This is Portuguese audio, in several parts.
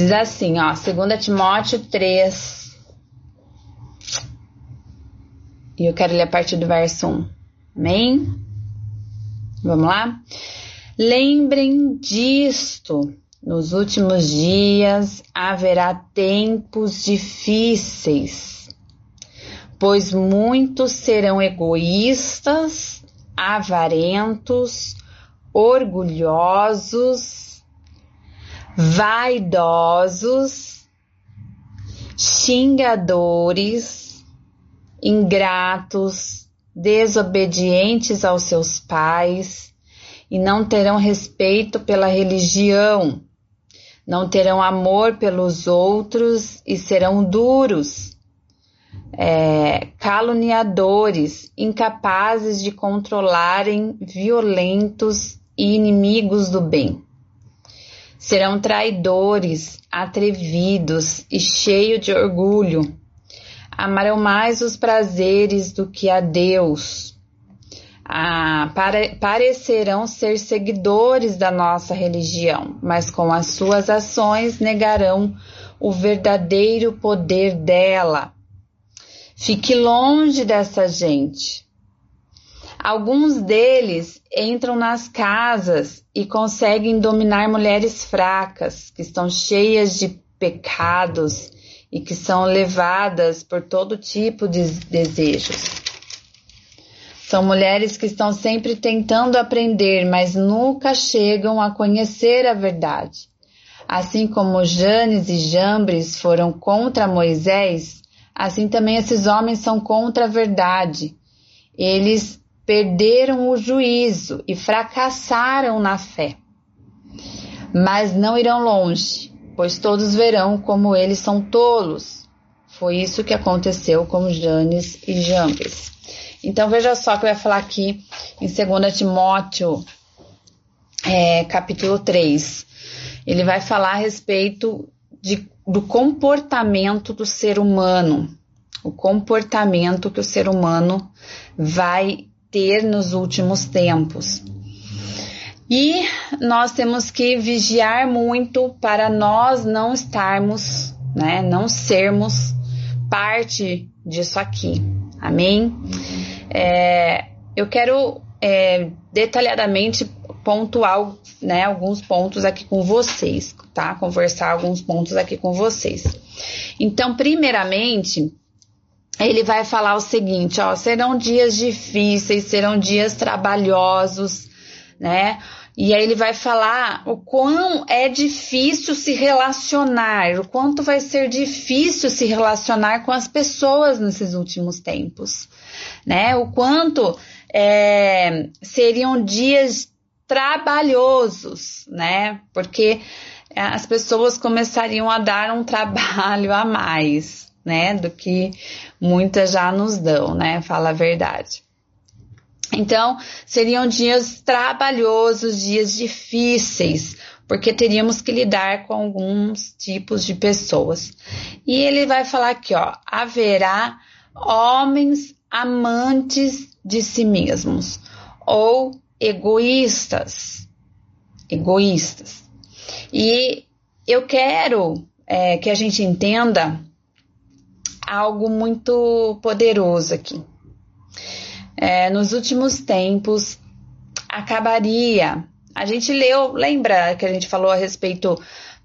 Diz assim, ó, 2 Timóteo 3. E eu quero ler a partir do verso 1. Amém? Vamos lá? Lembrem disto. Nos últimos dias haverá tempos difíceis, pois muitos serão egoístas, avarentos, orgulhosos, vaidosos, xingadores, ingratos, desobedientes aos seus pais e não terão respeito pela religião, não terão amor pelos outros e serão duros, é, caluniadores, incapazes de controlarem, violentos e inimigos do bem. Serão traidores, atrevidos e cheios de orgulho. Amarão mais os prazeres do que a Deus. Ah, pare, parecerão ser seguidores da nossa religião, mas com as suas ações negarão o verdadeiro poder dela. Fique longe dessa gente. Alguns deles entram nas casas e conseguem dominar mulheres fracas, que estão cheias de pecados e que são levadas por todo tipo de desejos. São mulheres que estão sempre tentando aprender, mas nunca chegam a conhecer a verdade. Assim como Janes e Jambres foram contra Moisés, assim também esses homens são contra a verdade. Eles perderam o juízo e fracassaram na fé. Mas não irão longe, pois todos verão como eles são tolos. Foi isso que aconteceu com Janes e Jambes. Então veja só que vai falar aqui em 2 Timóteo, é, capítulo 3. Ele vai falar a respeito de, do comportamento do ser humano, o comportamento que o ser humano vai ter nos últimos tempos. E nós temos que vigiar muito para nós não estarmos, né, não sermos parte disso aqui. Amém? É, eu quero é, detalhadamente pontuar né, alguns pontos aqui com vocês, tá? Conversar alguns pontos aqui com vocês. Então, primeiramente, ele vai falar o seguinte, ó, serão dias difíceis, serão dias trabalhosos, né? E aí ele vai falar o quão é difícil se relacionar, o quanto vai ser difícil se relacionar com as pessoas nesses últimos tempos, né? O quanto é, seriam dias trabalhosos, né? Porque as pessoas começariam a dar um trabalho a mais, né, do que muitas já nos dão, né, fala a verdade. Então, seriam dias trabalhosos, dias difíceis, porque teríamos que lidar com alguns tipos de pessoas. E ele vai falar aqui, ó, haverá homens amantes de si mesmos ou egoístas, egoístas. E eu quero é, que a gente entenda algo muito poderoso aqui. É, nos últimos tempos, acabaria. A gente leu, lembra que a gente falou a respeito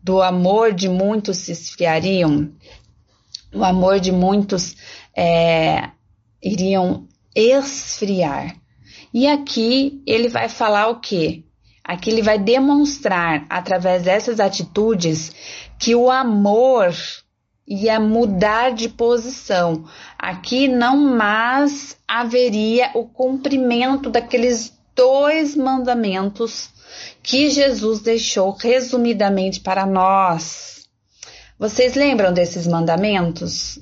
do amor de muitos se esfriariam? O amor de muitos é, iriam esfriar. E aqui ele vai falar o quê? Aqui ele vai demonstrar, através dessas atitudes, que o amor ia mudar de posição. Aqui não mais haveria o cumprimento daqueles dois mandamentos que Jesus deixou resumidamente para nós. Vocês lembram desses mandamentos?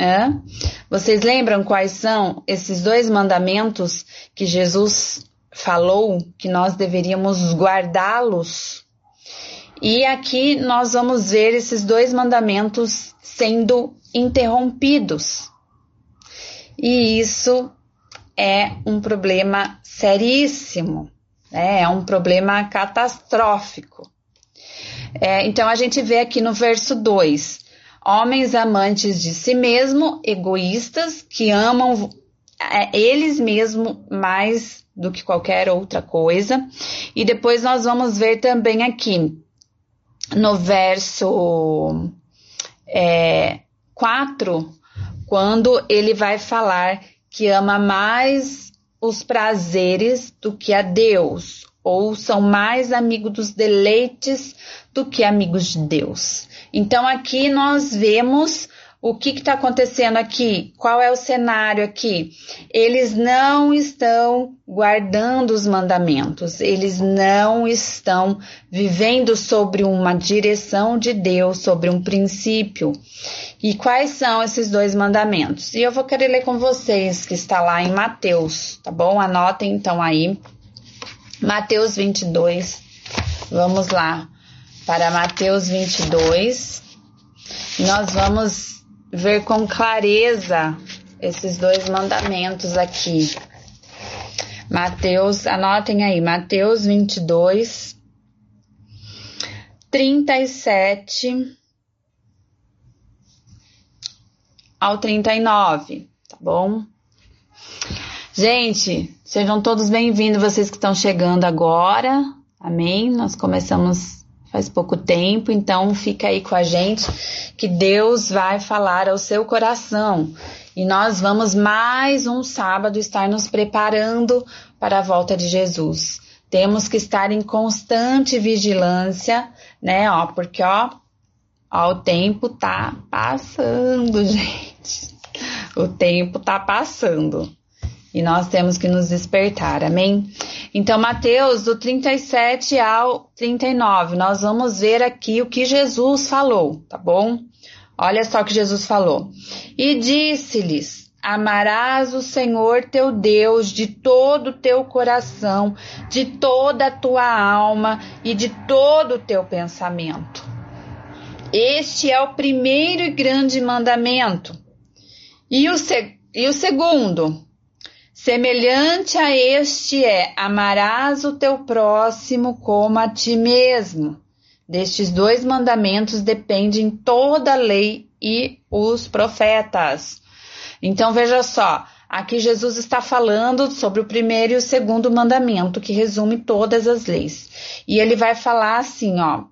Hã? Vocês lembram quais são esses dois mandamentos que Jesus falou que nós deveríamos guardá-los? E aqui nós vamos ver esses dois mandamentos sendo interrompidos. E isso é um problema seríssimo, né? é um problema catastrófico. É, então a gente vê aqui no verso 2: homens amantes de si mesmo, egoístas, que amam é, eles mesmos mais do que qualquer outra coisa. E depois nós vamos ver também aqui no verso é, 4, quando ele vai falar que ama mais os prazeres do que a Deus, ou são mais amigos dos deleites do que amigos de Deus. Então aqui nós vemos o que está acontecendo aqui? Qual é o cenário aqui? Eles não estão guardando os mandamentos, eles não estão vivendo sobre uma direção de Deus, sobre um princípio. E quais são esses dois mandamentos? E eu vou querer ler com vocês, que está lá em Mateus, tá bom? Anotem então aí. Mateus 22. Vamos lá para Mateus 22. Nós vamos ver com clareza esses dois mandamentos aqui. Mateus, anotem aí, Mateus 22, 37 ao 39, tá bom? Gente, sejam todos bem-vindos, vocês que estão chegando agora, amém? Nós começamos faz pouco tempo, então fica aí com a gente que Deus vai falar ao seu coração. E nós vamos mais um sábado estar nos preparando para a volta de Jesus. Temos que estar em constante vigilância, né, ó, porque ó, ó o tempo tá passando, gente. O tempo tá passando. E nós temos que nos despertar, amém? Então, Mateus, do 37 ao 39, nós vamos ver aqui o que Jesus falou, tá bom? Olha só o que Jesus falou. E disse-lhes: Amarás o Senhor teu Deus de todo o teu coração, de toda a tua alma e de todo o teu pensamento. Este é o primeiro e grande mandamento. E o, e o segundo, Semelhante a este é: amarás o teu próximo como a ti mesmo. Destes dois mandamentos dependem toda a lei e os profetas. Então veja só, aqui Jesus está falando sobre o primeiro e o segundo mandamento, que resume todas as leis. E ele vai falar assim, ó: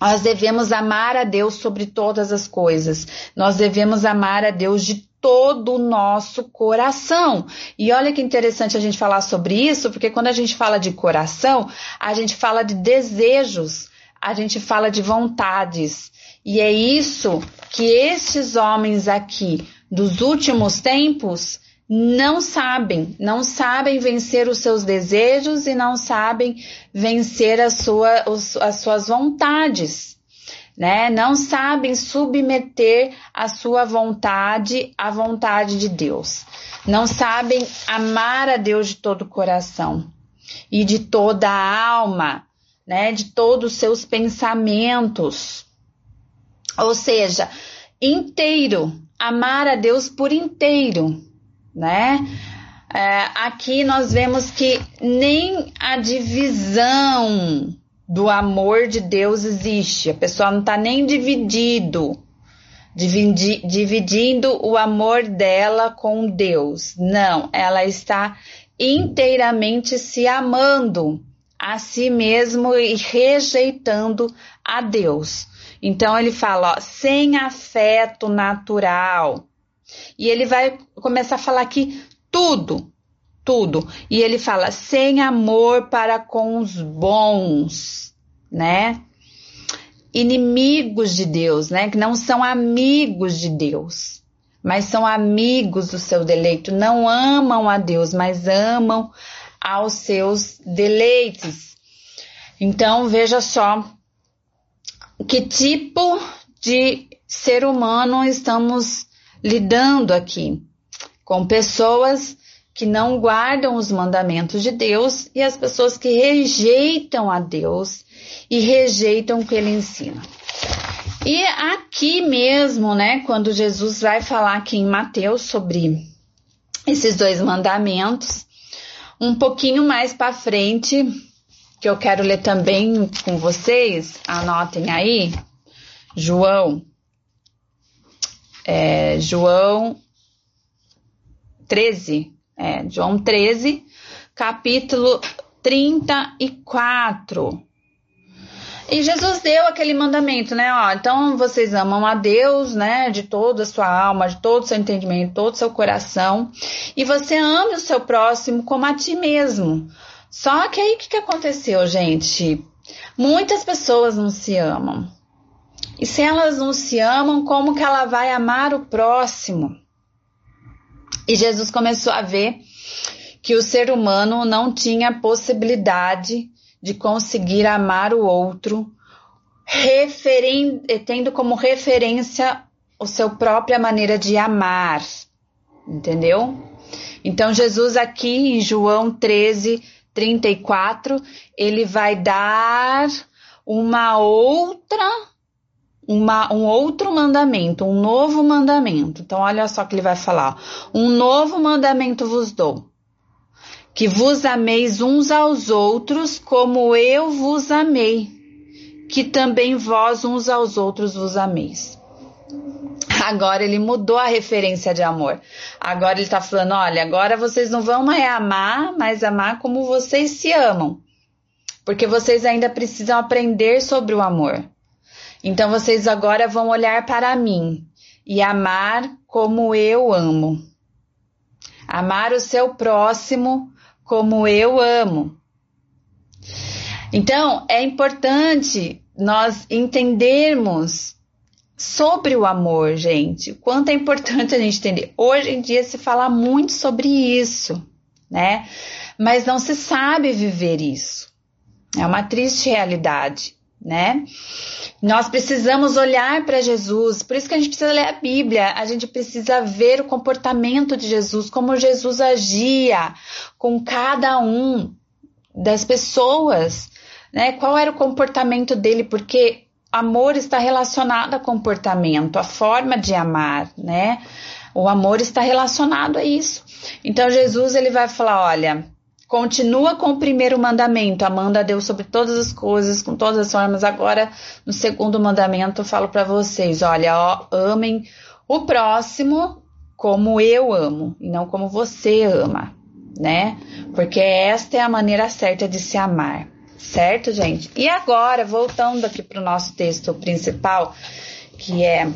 nós devemos amar a Deus sobre todas as coisas. Nós devemos amar a Deus de todo o nosso coração. E olha que interessante a gente falar sobre isso, porque quando a gente fala de coração, a gente fala de desejos, a gente fala de vontades. E é isso que estes homens aqui dos últimos tempos não sabem, não sabem vencer os seus desejos e não sabem vencer a sua, as suas vontades né? Não sabem submeter a sua vontade à vontade de Deus. Não sabem amar a Deus de todo o coração e de toda a alma, né? De todos os seus pensamentos. Ou seja, inteiro, amar a Deus por inteiro, né? É, aqui nós vemos que nem a divisão do amor de Deus existe. A pessoa não está nem dividido, dividi, dividindo o amor dela com Deus. Não, ela está inteiramente se amando a si mesmo e rejeitando a Deus. Então ele fala, ó, sem afeto natural. E ele vai começar a falar aqui tudo, tudo. E ele fala sem amor para com os bons, né? Inimigos de Deus, né? Que não são amigos de Deus, mas são amigos do seu deleito. Não amam a Deus, mas amam aos seus deleites. Então veja só que tipo de ser humano estamos lidando aqui com pessoas que não guardam os mandamentos de Deus e as pessoas que rejeitam a Deus e rejeitam o que ele ensina. E aqui mesmo, né, quando Jesus vai falar aqui em Mateus sobre esses dois mandamentos, um pouquinho mais para frente, que eu quero ler também com vocês, anotem aí, João, é, João 13, é, João 13, capítulo 34. E Jesus deu aquele mandamento, né? Ó, então vocês amam a Deus, né? De toda a sua alma, de todo o seu entendimento, todo o seu coração. E você ame o seu próximo como a ti mesmo. Só que aí o que, que aconteceu, gente? Muitas pessoas não se amam. E se elas não se amam, como que ela vai amar o próximo? E Jesus começou a ver que o ser humano não tinha possibilidade de conseguir amar o outro, tendo como referência a sua própria maneira de amar, entendeu? Então, Jesus, aqui em João 13, 34, ele vai dar uma outra, uma, um outro mandamento, um novo mandamento. Então, olha só que ele vai falar: um novo mandamento vos dou que vos ameis uns aos outros como eu vos amei, que também vós uns aos outros vos ameis. Agora ele mudou a referência de amor. Agora ele está falando: olha, agora vocês não vão mais amar, mas amar como vocês se amam. Porque vocês ainda precisam aprender sobre o amor. Então vocês agora vão olhar para mim e amar como eu amo. Amar o seu próximo como eu amo. Então, é importante nós entendermos sobre o amor, gente. Quanto é importante a gente entender. Hoje em dia se fala muito sobre isso, né? Mas não se sabe viver isso. É uma triste realidade, né? Nós precisamos olhar para Jesus, por isso que a gente precisa ler a Bíblia, a gente precisa ver o comportamento de Jesus, como Jesus agia com cada um das pessoas, né? Qual era o comportamento dele, porque amor está relacionado a comportamento, a forma de amar, né? O amor está relacionado a isso. Então Jesus ele vai falar, olha, Continua com o primeiro mandamento, amando a Deus sobre todas as coisas, com todas as formas. Agora, no segundo mandamento, eu falo para vocês: olha, ó, amem o próximo como eu amo e não como você ama, né? Porque esta é a maneira certa de se amar, certo, gente? E agora, voltando aqui para o nosso texto principal, que é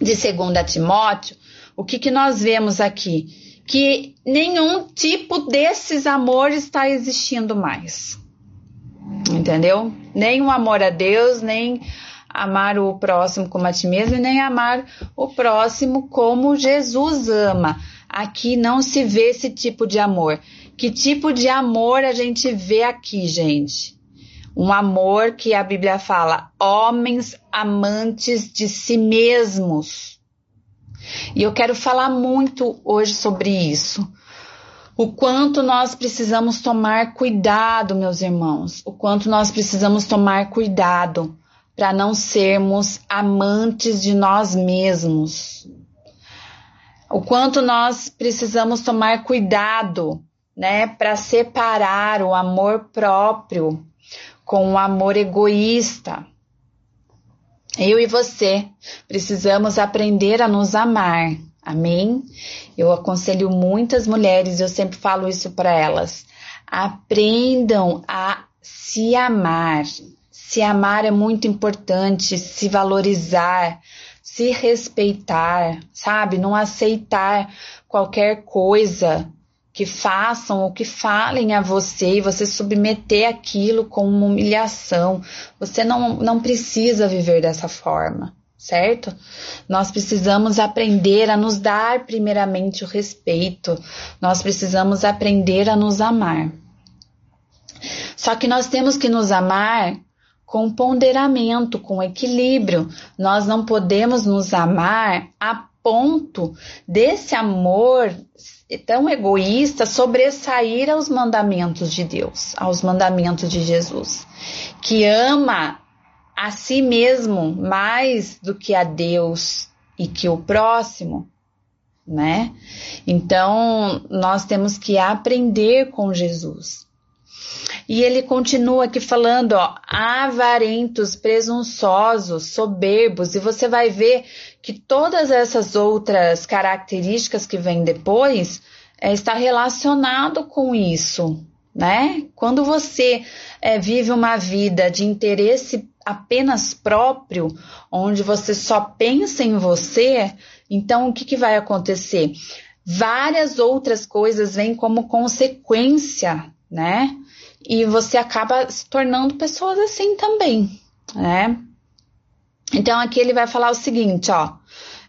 de 2 Timóteo, o que, que nós vemos aqui? Que nenhum tipo desses amores está existindo mais. Entendeu? Nem o amor a Deus, nem amar o próximo como a ti mesmo, e nem amar o próximo como Jesus ama. Aqui não se vê esse tipo de amor. Que tipo de amor a gente vê aqui, gente? Um amor que a Bíblia fala, homens amantes de si mesmos e eu quero falar muito hoje sobre isso. O quanto nós precisamos tomar cuidado, meus irmãos, o quanto nós precisamos tomar cuidado para não sermos amantes de nós mesmos. O quanto nós precisamos tomar cuidado, né, para separar o amor próprio com o amor egoísta. Eu e você precisamos aprender a nos amar. Amém? Eu aconselho muitas mulheres, eu sempre falo isso para elas. Aprendam a se amar. Se amar é muito importante, se valorizar, se respeitar, sabe? Não aceitar qualquer coisa que façam ou que falem a você e você submeter aquilo como uma humilhação. Você não, não precisa viver dessa forma, certo? Nós precisamos aprender a nos dar primeiramente o respeito, nós precisamos aprender a nos amar. Só que nós temos que nos amar com ponderamento, com equilíbrio. Nós não podemos nos amar a ponto desse amor tão egoísta sobressair aos mandamentos de Deus, aos mandamentos de Jesus, que ama a si mesmo mais do que a Deus e que o próximo, né? Então, nós temos que aprender com Jesus. E ele continua aqui falando, ó, avarentos, presunçosos, soberbos, e você vai ver que todas essas outras características que vêm depois é, está relacionado com isso, né? Quando você é, vive uma vida de interesse apenas próprio, onde você só pensa em você, então o que, que vai acontecer? Várias outras coisas vêm como consequência, né? E você acaba se tornando pessoas assim também, né? Então aqui ele vai falar o seguinte, ó,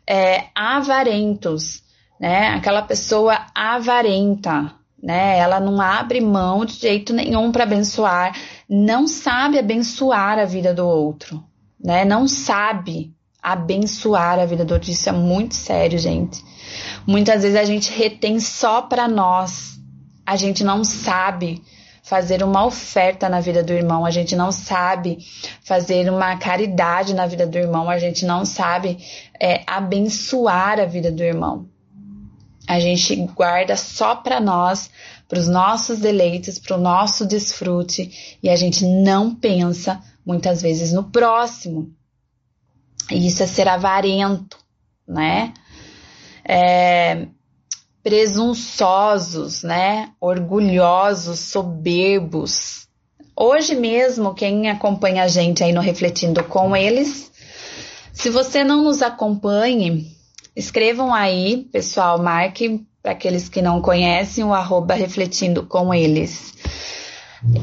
é, avarentos, né? Aquela pessoa avarenta, né? Ela não abre mão de jeito nenhum para abençoar, não sabe abençoar a vida do outro, né? Não sabe abençoar a vida do outro. Isso é muito sério, gente. Muitas vezes a gente retém só para nós. A gente não sabe fazer uma oferta na vida do irmão, a gente não sabe fazer uma caridade na vida do irmão, a gente não sabe é, abençoar a vida do irmão a gente guarda só para nós, para os nossos deleites, para o nosso desfrute e a gente não pensa muitas vezes no próximo. E isso é ser avarento, né? É, presunçosos, né? Orgulhosos, soberbos. Hoje mesmo, quem acompanha a gente aí no Refletindo com eles, se você não nos acompanhe, Escrevam aí, pessoal, marque para aqueles que não conhecem o arroba refletindo com eles.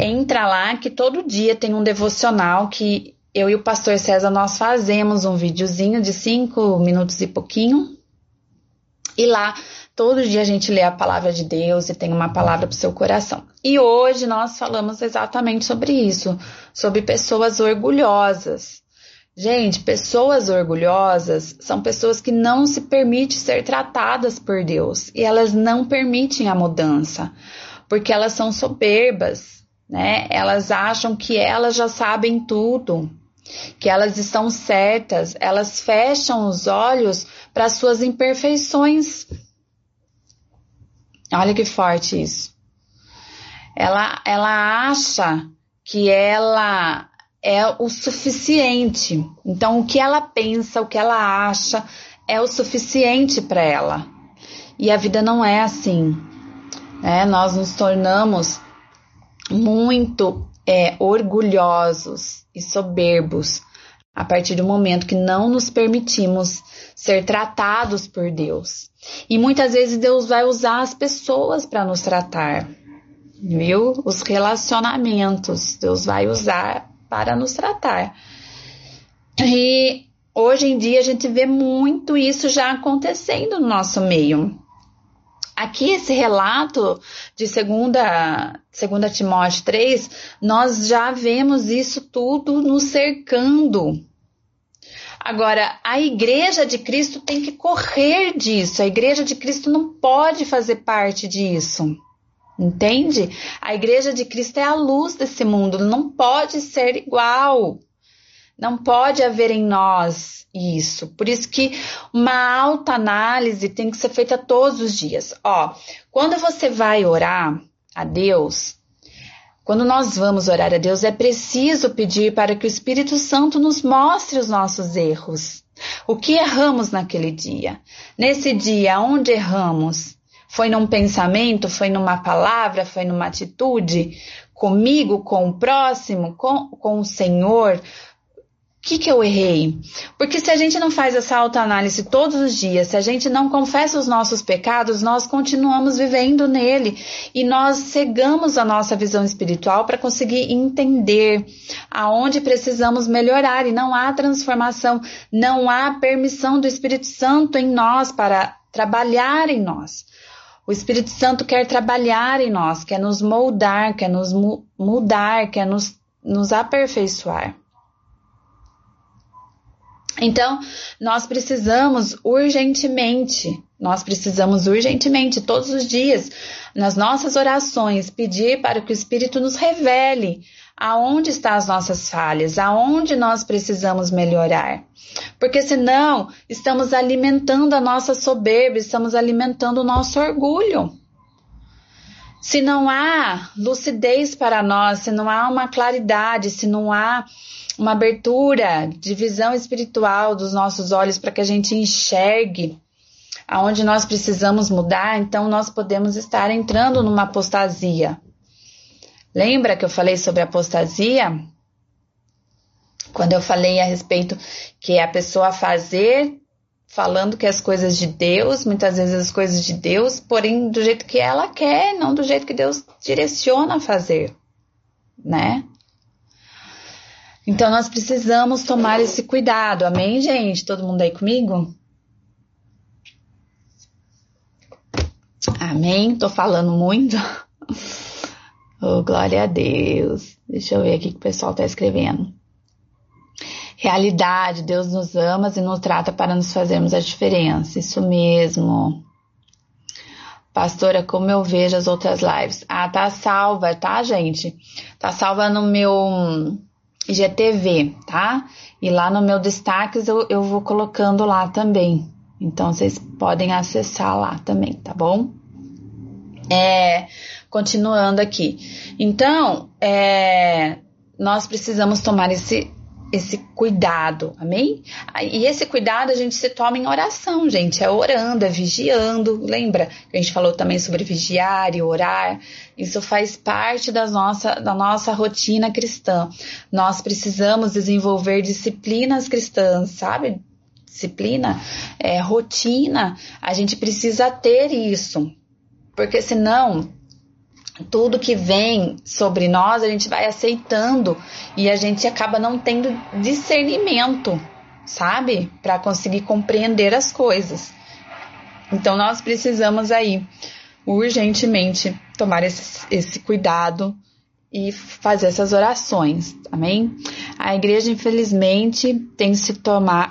Entra lá que todo dia tem um devocional que eu e o pastor César nós fazemos um videozinho de cinco minutos e pouquinho. E lá todo dia a gente lê a palavra de Deus e tem uma palavra para o seu coração. E hoje nós falamos exatamente sobre isso, sobre pessoas orgulhosas. Gente, pessoas orgulhosas são pessoas que não se permitem ser tratadas por Deus e elas não permitem a mudança, porque elas são soberbas, né? Elas acham que elas já sabem tudo, que elas estão certas, elas fecham os olhos para suas imperfeições. Olha que forte isso. Ela, ela acha que ela é o suficiente. Então, o que ela pensa, o que ela acha é o suficiente para ela. E a vida não é assim. Né? Nós nos tornamos muito é, orgulhosos e soberbos a partir do momento que não nos permitimos ser tratados por Deus. E muitas vezes Deus vai usar as pessoas para nos tratar, viu? Os relacionamentos, Deus vai usar para nos tratar. E hoje em dia a gente vê muito isso já acontecendo no nosso meio. Aqui esse relato de 2 segunda, segunda Timóteo 3, nós já vemos isso tudo nos cercando. Agora, a igreja de Cristo tem que correr disso. A igreja de Cristo não pode fazer parte disso. Entende? A igreja de Cristo é a luz desse mundo, não pode ser igual. Não pode haver em nós isso. Por isso que uma alta análise tem que ser feita todos os dias. Ó, quando você vai orar a Deus, quando nós vamos orar a Deus, é preciso pedir para que o Espírito Santo nos mostre os nossos erros. O que erramos naquele dia? Nesse dia, onde erramos? Foi num pensamento, foi numa palavra, foi numa atitude, comigo, com o próximo, com, com o Senhor. Que, que eu errei? Porque se a gente não faz essa autoanálise todos os dias, se a gente não confessa os nossos pecados, nós continuamos vivendo nele e nós cegamos a nossa visão espiritual para conseguir entender aonde precisamos melhorar e não há transformação, não há permissão do Espírito Santo em nós para trabalhar em nós. O Espírito Santo quer trabalhar em nós, quer nos moldar, quer nos mu mudar, quer nos, nos aperfeiçoar. Então, nós precisamos urgentemente, nós precisamos urgentemente, todos os dias, nas nossas orações, pedir para que o Espírito nos revele aonde estão as nossas falhas, aonde nós precisamos melhorar. Porque senão estamos alimentando a nossa soberba, estamos alimentando o nosso orgulho. Se não há lucidez para nós, se não há uma claridade, se não há uma abertura de visão espiritual dos nossos olhos para que a gente enxergue aonde nós precisamos mudar, então nós podemos estar entrando numa apostasia. Lembra que eu falei sobre apostasia? Quando eu falei a respeito que é a pessoa fazer falando que as coisas de Deus, muitas vezes as coisas de Deus, porém do jeito que ela quer, não do jeito que Deus direciona a fazer, né? Então nós precisamos tomar esse cuidado, amém, gente? Todo mundo aí comigo? Amém? Tô falando muito. Oh, glória a Deus. Deixa eu ver aqui que o pessoal tá escrevendo. Realidade, Deus nos ama e nos trata para nos fazermos a diferença. Isso mesmo. Pastora, como eu vejo as outras lives? Ah, tá salva, tá, gente? Tá salva no meu IGTV, tá? E lá no meu destaques eu, eu vou colocando lá também. Então vocês podem acessar lá também, tá bom? É, continuando aqui. Então, é, nós precisamos tomar esse esse cuidado, amém? E esse cuidado a gente se toma em oração, gente, é orando, é vigiando. Lembra que a gente falou também sobre vigiar e orar? Isso faz parte da nossa, da nossa rotina cristã. Nós precisamos desenvolver disciplinas cristãs, sabe? Disciplina, é, rotina, a gente precisa ter isso, porque senão tudo que vem sobre nós, a gente vai aceitando e a gente acaba não tendo discernimento, sabe? Para conseguir compreender as coisas. Então nós precisamos aí urgentemente tomar esse, esse cuidado e fazer essas orações, amém? A igreja, infelizmente, tem se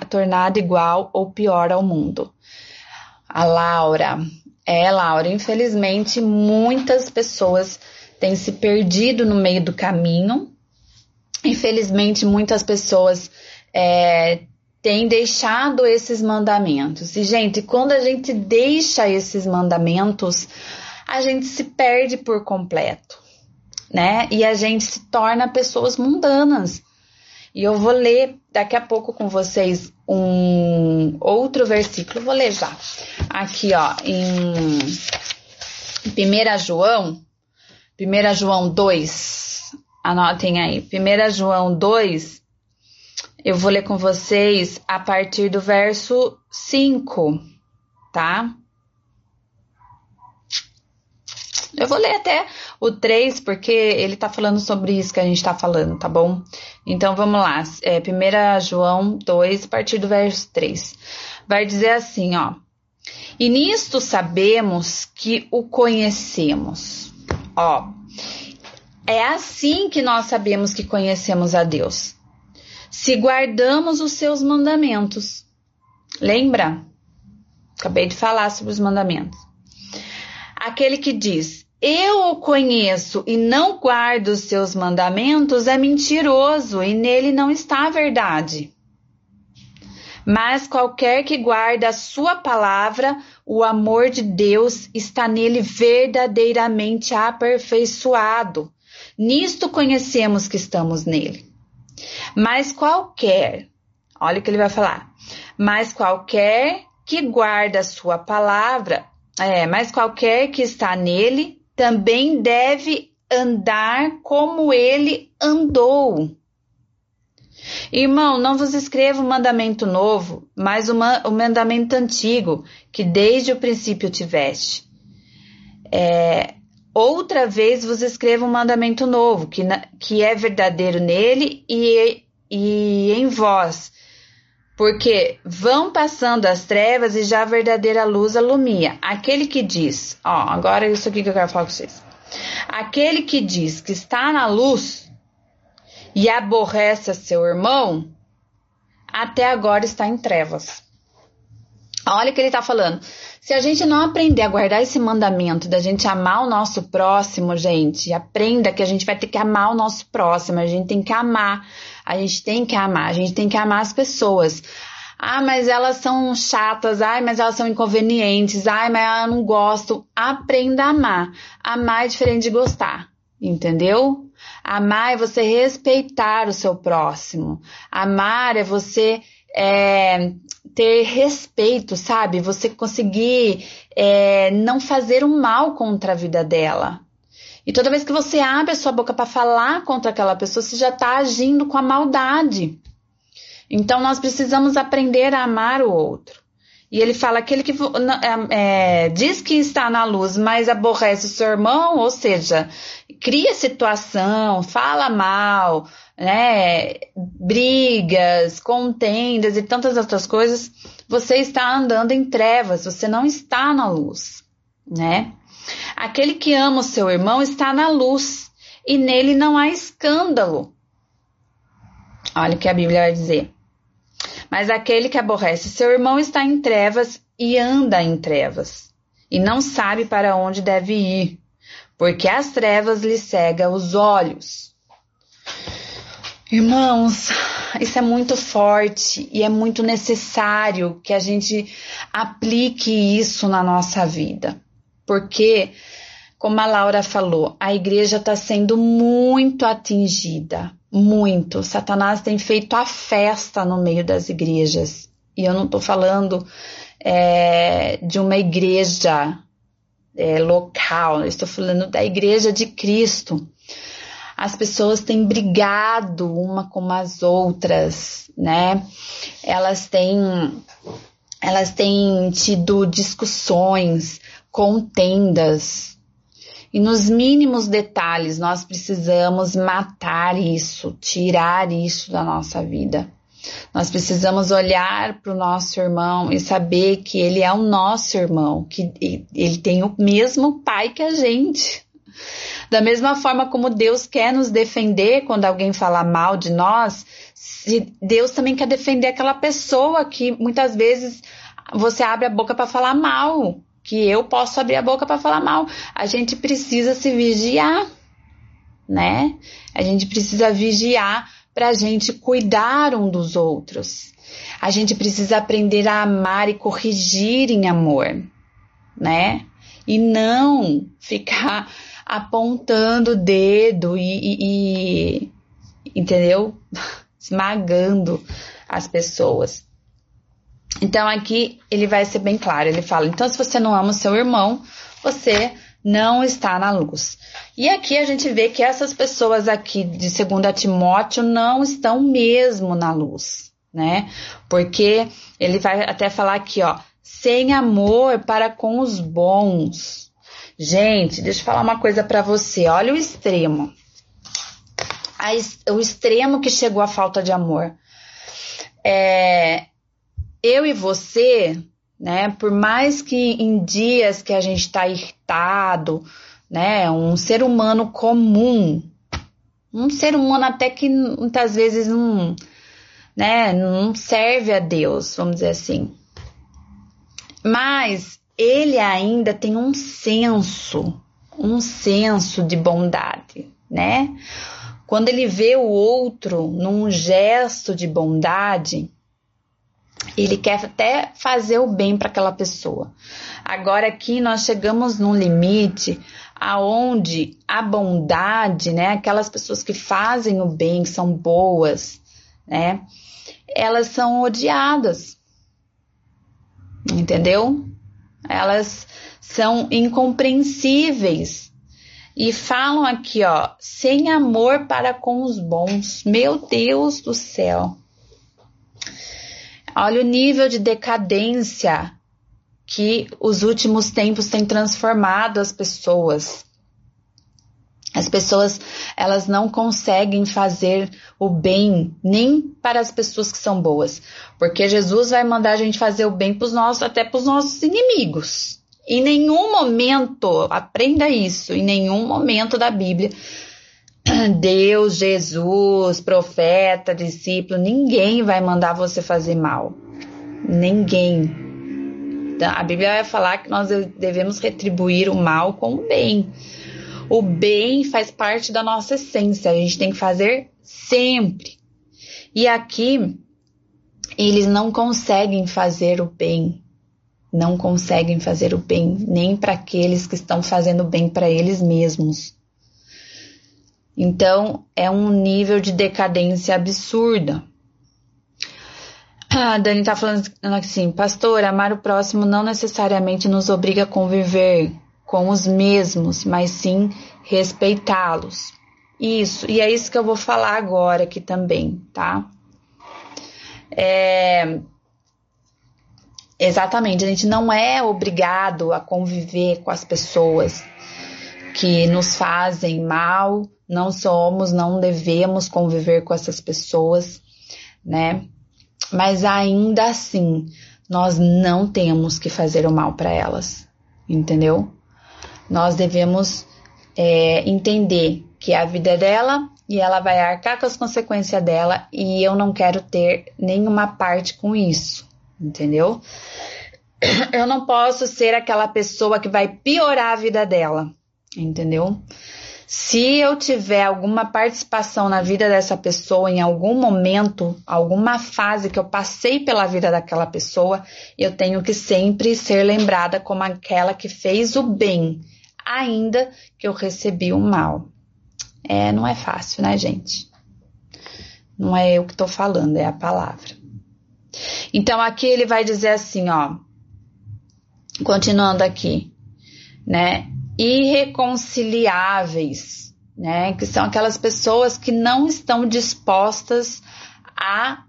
tornado igual ou pior ao mundo. A Laura, é, Laura, infelizmente muitas pessoas têm se perdido no meio do caminho. Infelizmente muitas pessoas é, têm deixado esses mandamentos. E, gente, quando a gente deixa esses mandamentos, a gente se perde por completo, né? E a gente se torna pessoas mundanas. E eu vou ler daqui a pouco com vocês um outro versículo, vou ler já. Aqui, ó, em 1 João, 1 João 2, anotem aí, 1 João 2, eu vou ler com vocês a partir do verso 5, tá? Eu vou ler até o 3, porque ele tá falando sobre isso que a gente tá falando, tá bom? Então vamos lá. É, 1 João 2, a partir do verso 3. Vai dizer assim, ó. E nisto sabemos que o conhecemos. Ó. É assim que nós sabemos que conhecemos a Deus. Se guardamos os seus mandamentos. Lembra? Acabei de falar sobre os mandamentos. Aquele que diz: eu o conheço e não guardo os seus mandamentos é mentiroso e nele não está a verdade. Mas qualquer que guarda a sua palavra, o amor de Deus está nele verdadeiramente aperfeiçoado. Nisto conhecemos que estamos nele. Mas qualquer, olha o que ele vai falar. Mas qualquer que guarda a sua palavra, é, mas qualquer que está nele também deve andar como ele andou. Irmão, não vos escrevo um mandamento novo, mas o um mandamento antigo, que desde o princípio tiveste. É, outra vez vos escrevo um mandamento novo, que, que é verdadeiro nele e, e em vós, porque vão passando as trevas e já a verdadeira luz alumia. Aquele que diz, ó, agora é isso aqui que eu quero falar com vocês. Aquele que diz que está na luz e aborrece seu irmão, até agora está em trevas. Olha o que ele está falando. Se a gente não aprender a guardar esse mandamento da gente amar o nosso próximo, gente, aprenda que a gente vai ter que amar o nosso próximo, a gente tem que amar, a gente tem que amar, a gente tem que amar as pessoas. Ah, mas elas são chatas, ai, mas elas são inconvenientes, ai, mas eu não gosto. Aprenda a amar. Amar é diferente de gostar, entendeu? Amar é você respeitar o seu próximo. Amar é você é, ter respeito, sabe? Você conseguir é, não fazer o um mal contra a vida dela. E toda vez que você abre a sua boca para falar contra aquela pessoa, você já está agindo com a maldade. Então nós precisamos aprender a amar o outro. E ele fala aquele que é, é, diz que está na luz, mas aborrece o seu irmão, ou seja, cria situação, fala mal, né, brigas, contendas e tantas outras coisas, você está andando em trevas, você não está na luz, né? Aquele que ama o seu irmão está na luz e nele não há escândalo. Olha o que a Bíblia vai dizer. Mas aquele que aborrece seu irmão está em trevas e anda em trevas, e não sabe para onde deve ir, porque as trevas lhe cegam os olhos. Irmãos, isso é muito forte e é muito necessário que a gente aplique isso na nossa vida, porque, como a Laura falou, a igreja está sendo muito atingida muito. Satanás tem feito a festa no meio das igrejas. E eu não estou falando é, de uma igreja é, local, estou falando da igreja de Cristo. As pessoas têm brigado uma com as outras, né? Elas têm, elas têm tido discussões, contendas, e nos mínimos detalhes nós precisamos matar isso, tirar isso da nossa vida. Nós precisamos olhar para o nosso irmão e saber que ele é o nosso irmão, que ele tem o mesmo pai que a gente. Da mesma forma como Deus quer nos defender quando alguém fala mal de nós, Deus também quer defender aquela pessoa que muitas vezes você abre a boca para falar mal que eu posso abrir a boca para falar mal. A gente precisa se vigiar, né? A gente precisa vigiar para a gente cuidar um dos outros. A gente precisa aprender a amar e corrigir em amor, né? E não ficar apontando o dedo e, e, e entendeu? Esmagando as pessoas. Então aqui ele vai ser bem claro, ele fala: então se você não ama o seu irmão, você não está na luz. E aqui a gente vê que essas pessoas aqui de 2 Timóteo não estão mesmo na luz, né? Porque ele vai até falar aqui, ó, sem amor para com os bons. Gente, deixa eu falar uma coisa para você. Olha o extremo. A, o extremo que chegou a falta de amor. É, eu e você, né, por mais que em dias que a gente está irritado, né, um ser humano comum, um ser humano até que muitas vezes não, né, não serve a Deus, vamos dizer assim. Mas ele ainda tem um senso, um senso de bondade, né? Quando ele vê o outro num gesto de bondade, ele quer até fazer o bem para aquela pessoa. Agora aqui nós chegamos num limite aonde a bondade, né, aquelas pessoas que fazem o bem, são boas, né, elas são odiadas. Entendeu? Elas são incompreensíveis. E falam aqui, ó, sem amor para com os bons. Meu Deus do céu. Olha o nível de decadência que os últimos tempos têm transformado as pessoas. As pessoas, elas não conseguem fazer o bem nem para as pessoas que são boas, porque Jesus vai mandar a gente fazer o bem para os nossos, até para os nossos inimigos. Em nenhum momento, aprenda isso, em nenhum momento da Bíblia Deus, Jesus, profeta, discípulo, ninguém vai mandar você fazer mal. Ninguém. Então, a Bíblia vai falar que nós devemos retribuir o mal com o bem. O bem faz parte da nossa essência, a gente tem que fazer sempre. E aqui eles não conseguem fazer o bem, não conseguem fazer o bem nem para aqueles que estão fazendo bem para eles mesmos. Então, é um nível de decadência absurda. A Dani tá falando assim, pastor, amar o próximo não necessariamente nos obriga a conviver com os mesmos, mas sim respeitá-los. Isso, e é isso que eu vou falar agora aqui também, tá? É, exatamente, a gente não é obrigado a conviver com as pessoas que nos fazem mal, não somos, não devemos conviver com essas pessoas, né? Mas ainda assim, nós não temos que fazer o mal para elas, entendeu? Nós devemos é, entender que a vida é dela e ela vai arcar com as consequências dela e eu não quero ter nenhuma parte com isso, entendeu? Eu não posso ser aquela pessoa que vai piorar a vida dela, entendeu? Se eu tiver alguma participação na vida dessa pessoa em algum momento, alguma fase que eu passei pela vida daquela pessoa, eu tenho que sempre ser lembrada como aquela que fez o bem, ainda que eu recebi o mal. É, não é fácil, né, gente? Não é eu que estou falando, é a palavra. Então aqui ele vai dizer assim, ó, continuando aqui, né? Irreconciliáveis, né? Que são aquelas pessoas que não estão dispostas a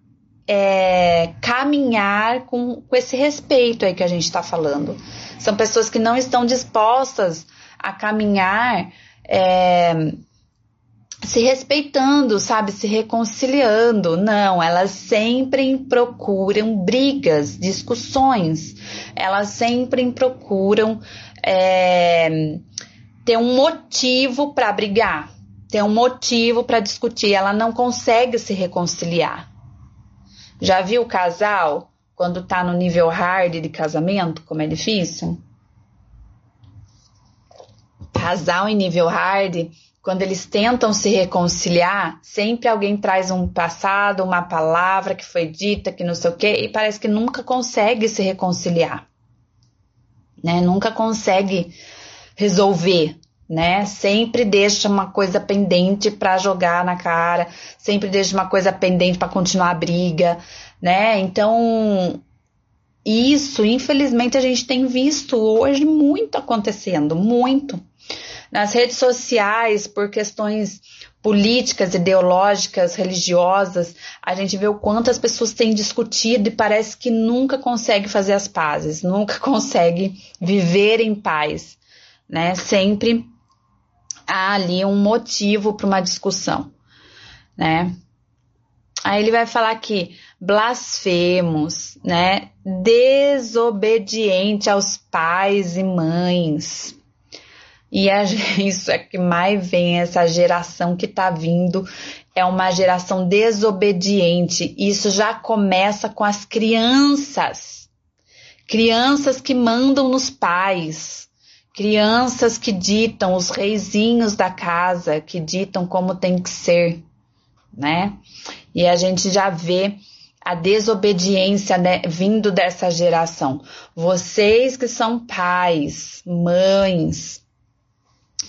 é, caminhar com, com esse respeito aí que a gente está falando. São pessoas que não estão dispostas a caminhar é, se respeitando, sabe, se reconciliando. Não, elas sempre procuram brigas, discussões. Elas sempre procuram é, ter um motivo para brigar, ter um motivo para discutir. Ela não consegue se reconciliar. Já viu o casal quando tá no nível hard de casamento, como é difícil? Casal em nível hard, quando eles tentam se reconciliar, sempre alguém traz um passado, uma palavra que foi dita, que não sei o quê, e parece que nunca consegue se reconciliar né? Nunca consegue resolver, né? Sempre deixa uma coisa pendente para jogar na cara, sempre deixa uma coisa pendente para continuar a briga, né? Então, isso, infelizmente, a gente tem visto hoje muito acontecendo, muito. Nas redes sociais, por questões políticas, ideológicas, religiosas, a gente vê o quanto as pessoas têm discutido e parece que nunca consegue fazer as pazes, nunca consegue viver em paz, né? Sempre há ali um motivo para uma discussão, né? Aí ele vai falar que blasfemos, né? Desobediente aos pais e mães, e a, isso é que mais vem, essa geração que tá vindo é uma geração desobediente. Isso já começa com as crianças. Crianças que mandam nos pais. Crianças que ditam, os reizinhos da casa, que ditam como tem que ser, né? E a gente já vê a desobediência né, vindo dessa geração. Vocês que são pais, mães,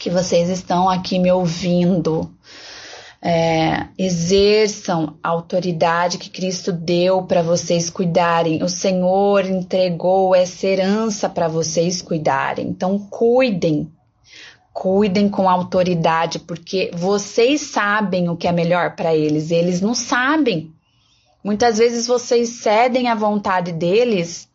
que vocês estão aqui me ouvindo. É, exerçam a autoridade que Cristo deu para vocês cuidarem. O Senhor entregou essa herança para vocês cuidarem. Então, cuidem, cuidem com autoridade, porque vocês sabem o que é melhor para eles, eles não sabem. Muitas vezes vocês cedem à vontade deles.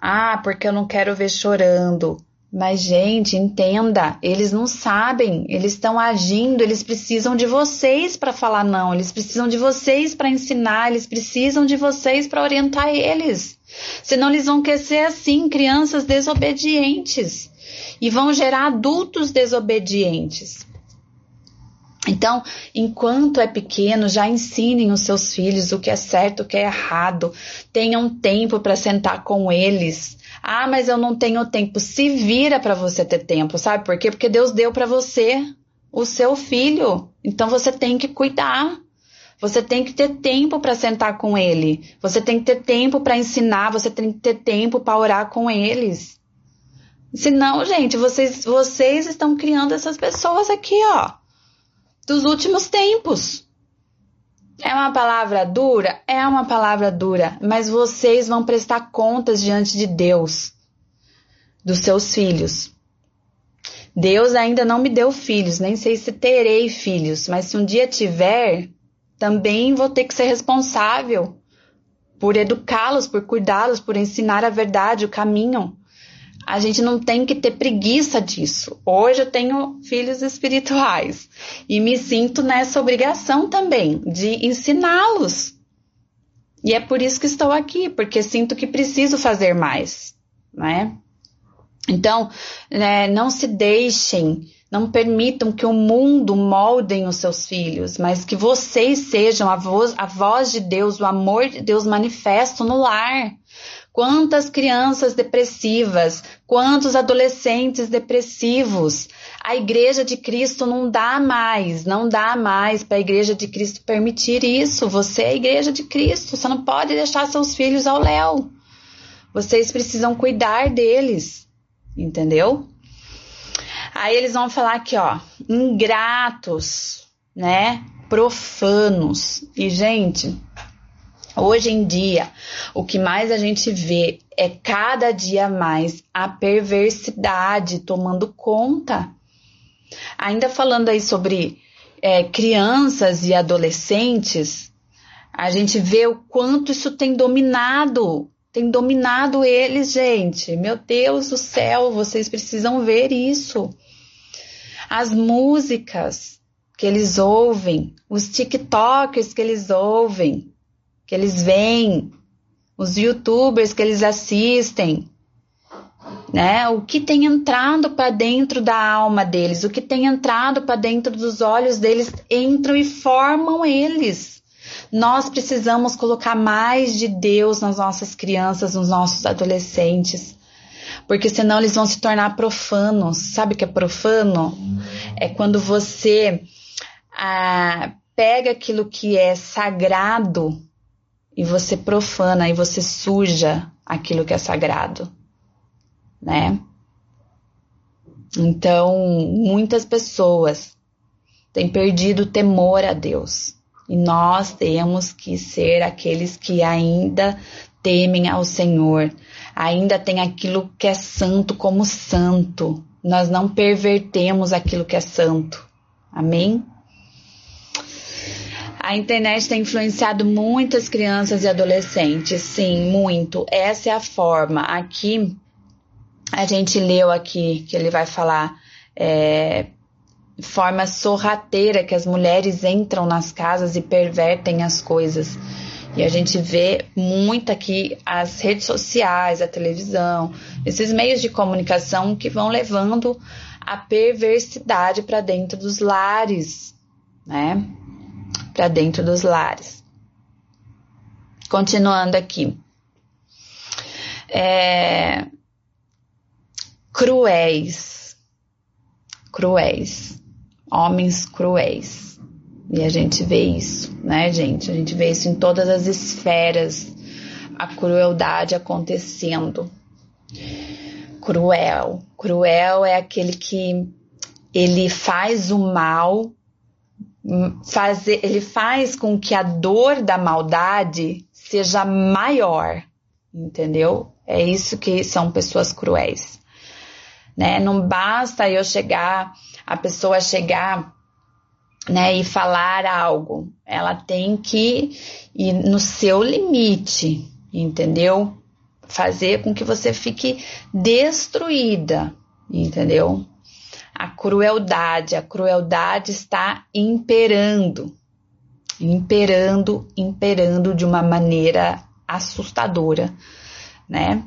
Ah, porque eu não quero ver chorando. Mas, gente, entenda, eles não sabem, eles estão agindo, eles precisam de vocês para falar não, eles precisam de vocês para ensinar, eles precisam de vocês para orientar eles. Senão eles vão crescer assim, crianças desobedientes e vão gerar adultos desobedientes. Então, enquanto é pequeno, já ensinem os seus filhos o que é certo, o que é errado. Tenham tempo para sentar com eles, ah, mas eu não tenho tempo. Se vira para você ter tempo, sabe por quê? Porque Deus deu para você o seu filho. Então você tem que cuidar. Você tem que ter tempo para sentar com ele. Você tem que ter tempo para ensinar. Você tem que ter tempo para orar com eles. Senão, gente, vocês, vocês estão criando essas pessoas aqui, ó, dos últimos tempos. É uma palavra dura? É uma palavra dura, mas vocês vão prestar contas diante de Deus dos seus filhos. Deus ainda não me deu filhos, nem sei se terei filhos, mas se um dia tiver, também vou ter que ser responsável por educá-los, por cuidá-los, por ensinar a verdade, o caminho. A gente não tem que ter preguiça disso. Hoje eu tenho filhos espirituais e me sinto nessa obrigação também de ensiná-los. E é por isso que estou aqui, porque sinto que preciso fazer mais, né? Então, né, não se deixem não permitam que o mundo moldem os seus filhos, mas que vocês sejam a voz, a voz de Deus, o amor de Deus manifesto no lar. Quantas crianças depressivas, quantos adolescentes depressivos. A igreja de Cristo não dá mais, não dá mais para a igreja de Cristo permitir isso. Você é a igreja de Cristo, você não pode deixar seus filhos ao léu. Vocês precisam cuidar deles, entendeu? Aí eles vão falar aqui, ó, ingratos, né? Profanos. E, gente, hoje em dia, o que mais a gente vê é cada dia mais a perversidade tomando conta. Ainda falando aí sobre é, crianças e adolescentes, a gente vê o quanto isso tem dominado tem dominado eles, gente. Meu Deus do céu, vocês precisam ver isso as músicas que eles ouvem, os TikTokers que eles ouvem, que eles veem, os YouTubers que eles assistem, né? O que tem entrado para dentro da alma deles, o que tem entrado para dentro dos olhos deles, entram e formam eles. Nós precisamos colocar mais de Deus nas nossas crianças, nos nossos adolescentes porque senão eles vão se tornar profanos. Sabe o que é profano? É quando você ah, pega aquilo que é sagrado e você profana e você suja aquilo que é sagrado, né? Então, muitas pessoas têm perdido o temor a Deus. E nós temos que ser aqueles que ainda temem ao Senhor, ainda tem aquilo que é santo como santo. Nós não pervertemos aquilo que é santo. Amém? A internet tem influenciado muitas crianças e adolescentes, sim, muito. Essa é a forma. Aqui, a gente leu aqui que ele vai falar é, forma sorrateira que as mulheres entram nas casas e pervertem as coisas. E a gente vê muito aqui as redes sociais, a televisão, esses meios de comunicação que vão levando a perversidade para dentro dos lares, né? Para dentro dos lares. Continuando aqui. É... Cruéis. Cruéis. Homens cruéis. E a gente vê isso, né, gente? A gente vê isso em todas as esferas, a crueldade acontecendo. Cruel. Cruel é aquele que ele faz o mal, fazer, ele faz com que a dor da maldade seja maior, entendeu? É isso que são pessoas cruéis, né? Não basta eu chegar, a pessoa chegar né, e falar algo. Ela tem que ir no seu limite, entendeu? Fazer com que você fique destruída, entendeu? A crueldade, a crueldade está imperando, imperando, imperando de uma maneira assustadora, né?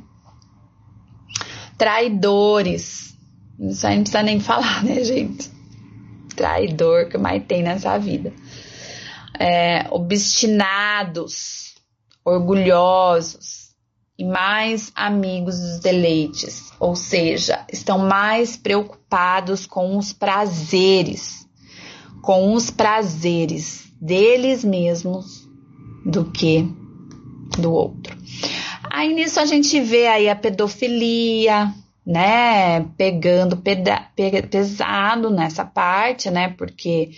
Traidores, isso aí não precisa nem falar, né, gente? traidor que mais tem nessa vida. É, obstinados, orgulhosos e mais amigos dos deleites, ou seja, estão mais preocupados com os prazeres, com os prazeres, deles mesmos do que do outro. Aí nisso a gente vê aí a pedofilia, né, pegando pesado nessa parte, né, porque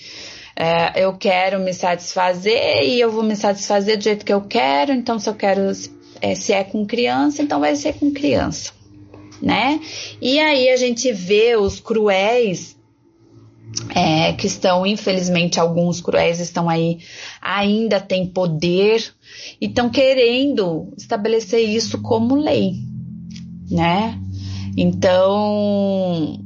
é, eu quero me satisfazer e eu vou me satisfazer do jeito que eu quero, então se eu quero, é, se é com criança, então vai ser com criança, né? E aí a gente vê os cruéis é, que estão, infelizmente, alguns cruéis estão aí, ainda têm poder e estão querendo estabelecer isso como lei, né? Então,